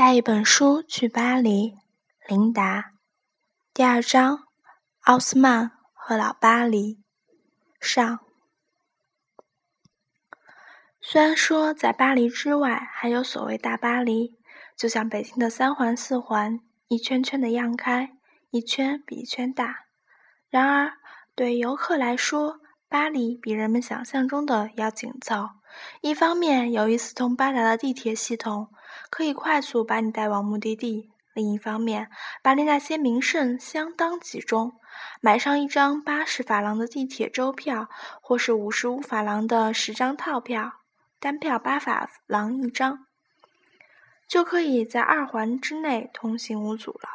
带一本书去巴黎，琳达。第二章：奥斯曼和老巴黎。上。虽然说在巴黎之外还有所谓大巴黎，就像北京的三环、四环，一圈圈的漾开，一圈比一圈大。然而，对游客来说，巴黎比人们想象中的要紧凑。一方面，由于四通八达的地铁系统。可以快速把你带往目的地。另一方面，巴黎那些名胜相当集中，买上一张八十法郎的地铁周票，或是五十五法郎的十张套票，单票八法郎一张，就可以在二环之内通行无阻了。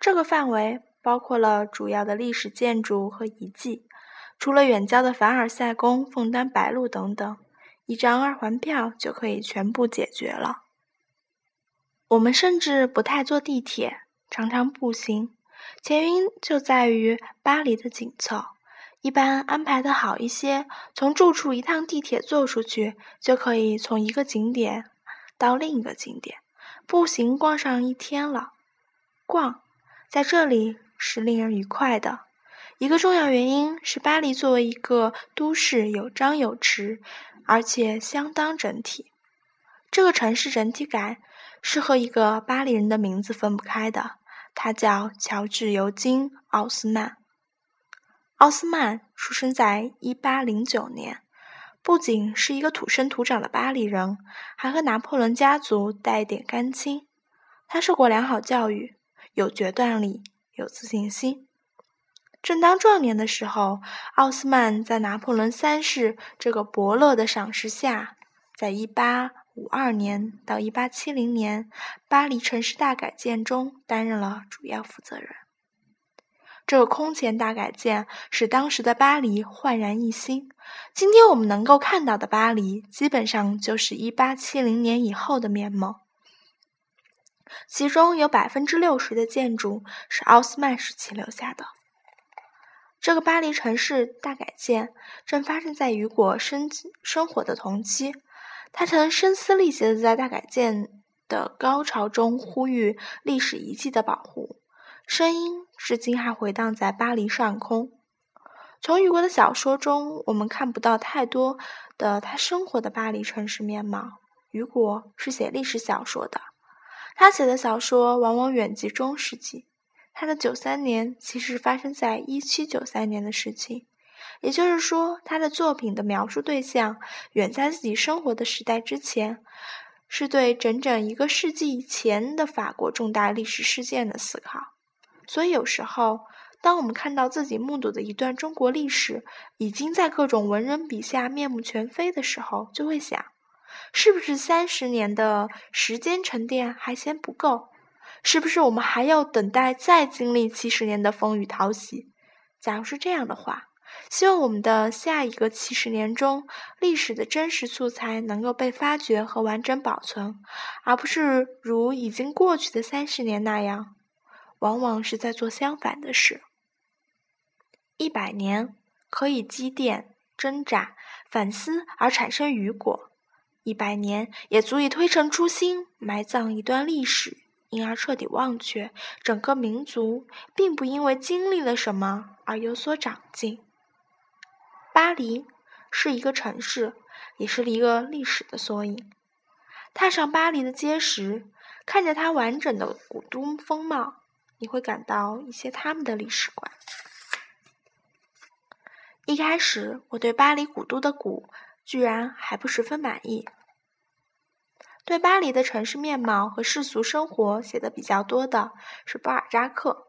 这个范围包括了主要的历史建筑和遗迹，除了远郊的凡尔赛宫、枫丹白露等等。一张二环票就可以全部解决了。我们甚至不太坐地铁，常常步行。前因就在于巴黎的紧凑，一般安排的好一些，从住处一趟地铁坐出去，就可以从一个景点到另一个景点，步行逛上一天了。逛在这里是令人愉快的。一个重要原因是，巴黎作为一个都市，有张有弛。而且相当整体，这个城市整体感是和一个巴黎人的名字分不开的，他叫乔治·尤金·奥斯曼。奥斯曼出生在1809年，不仅是一个土生土长的巴黎人，还和拿破仑家族带点干亲。他受过良好教育，有决断力，有自信心。正当壮年的时候，奥斯曼在拿破仑三世这个伯乐的赏识下，在1852年到1870年巴黎城市大改建中担任了主要负责人。这个空前大改建使当时的巴黎焕然一新。今天我们能够看到的巴黎，基本上就是1870年以后的面貌，其中有百分之六十的建筑是奥斯曼时期留下的。这个巴黎城市大改建正发生在雨果生生活的同期，他曾声嘶力竭的在大改建的高潮中呼吁历史遗迹的保护，声音至今还回荡在巴黎上空。从雨果的小说中，我们看不到太多的他生活的巴黎城市面貌。雨果是写历史小说的，他写的小说往往远及中世纪。他的九三年其实发生在一七九三年的事情，也就是说，他的作品的描述对象远在自己生活的时代之前，是对整整一个世纪以前的法国重大历史事件的思考。所以，有时候，当我们看到自己目睹的一段中国历史已经在各种文人笔下面目全非的时候，就会想，是不是三十年的时间沉淀还嫌不够？是不是我们还要等待再经历七十年的风雨淘洗？假如是这样的话，希望我们的下一个七十年中，历史的真实素材能够被发掘和完整保存，而不是如已经过去的三十年那样，往往是在做相反的事。一百年可以积淀、挣扎、反思而产生雨果；一百年也足以推陈出新，埋葬一段历史。因而彻底忘却，整个民族并不因为经历了什么而有所长进。巴黎是一个城市，也是一个历史的缩影。踏上巴黎的街时，看着它完整的古都风貌，你会感到一些他们的历史观。一开始，我对巴黎古都的“古”居然还不十分满意。对巴黎的城市面貌和世俗生活写的比较多的是巴尔扎克，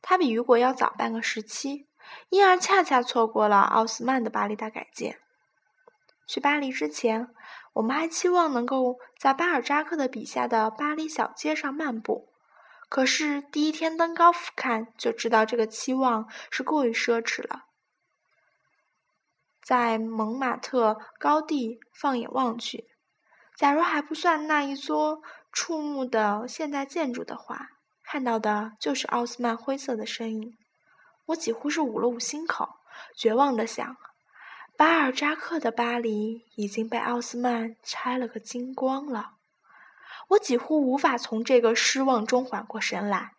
他比雨果要早半个时期，因而恰恰错过了奥斯曼的巴黎大改建。去巴黎之前，我们还期望能够在巴尔扎克的笔下的巴黎小街上漫步，可是第一天登高俯瞰就知道这个期望是过于奢侈了。在蒙马特高地放眼望去。假如还不算那一座触目的现代建筑的话，看到的就是奥斯曼灰色的身影。我几乎是捂了捂心口，绝望的想：巴尔扎克的巴黎已经被奥斯曼拆了个精光了。我几乎无法从这个失望中缓过神来。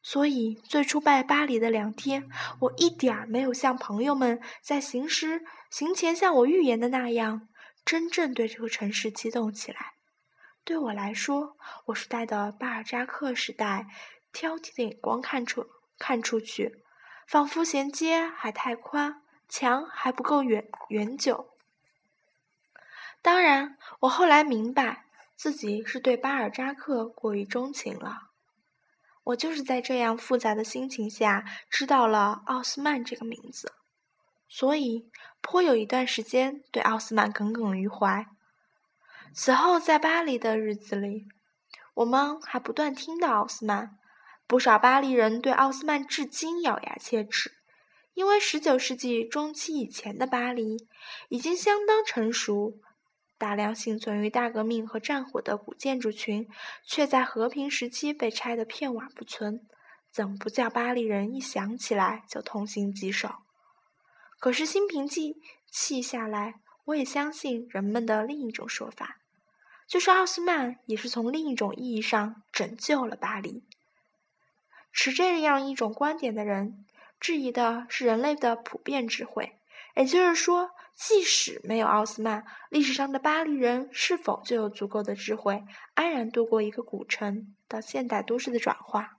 所以，最初拜巴黎的两天，我一点儿没有像朋友们在行时行前向我预言的那样，真正对这个城市激动起来。对我来说，我是带着巴尔扎克时代挑剔的眼光看出看出去，仿佛衔接还太宽，墙还不够远远久。当然，我后来明白，自己是对巴尔扎克过于钟情了。我就是在这样复杂的心情下知道了奥斯曼这个名字，所以颇有一段时间对奥斯曼耿耿于怀。此后在巴黎的日子里，我们还不断听到奥斯曼，不少巴黎人对奥斯曼至今咬牙切齿，因为十九世纪中期以前的巴黎已经相当成熟。大量幸存于大革命和战火的古建筑群，却在和平时期被拆得片瓦不存，怎不叫巴黎人一想起来就痛心疾首？可是心平气下来，我也相信人们的另一种说法，就是奥斯曼也是从另一种意义上拯救了巴黎。持这样一种观点的人，质疑的是人类的普遍智慧。也就是说，即使没有奥斯曼，历史上的巴黎人是否就有足够的智慧，安然度过一个古城到现代都市的转化？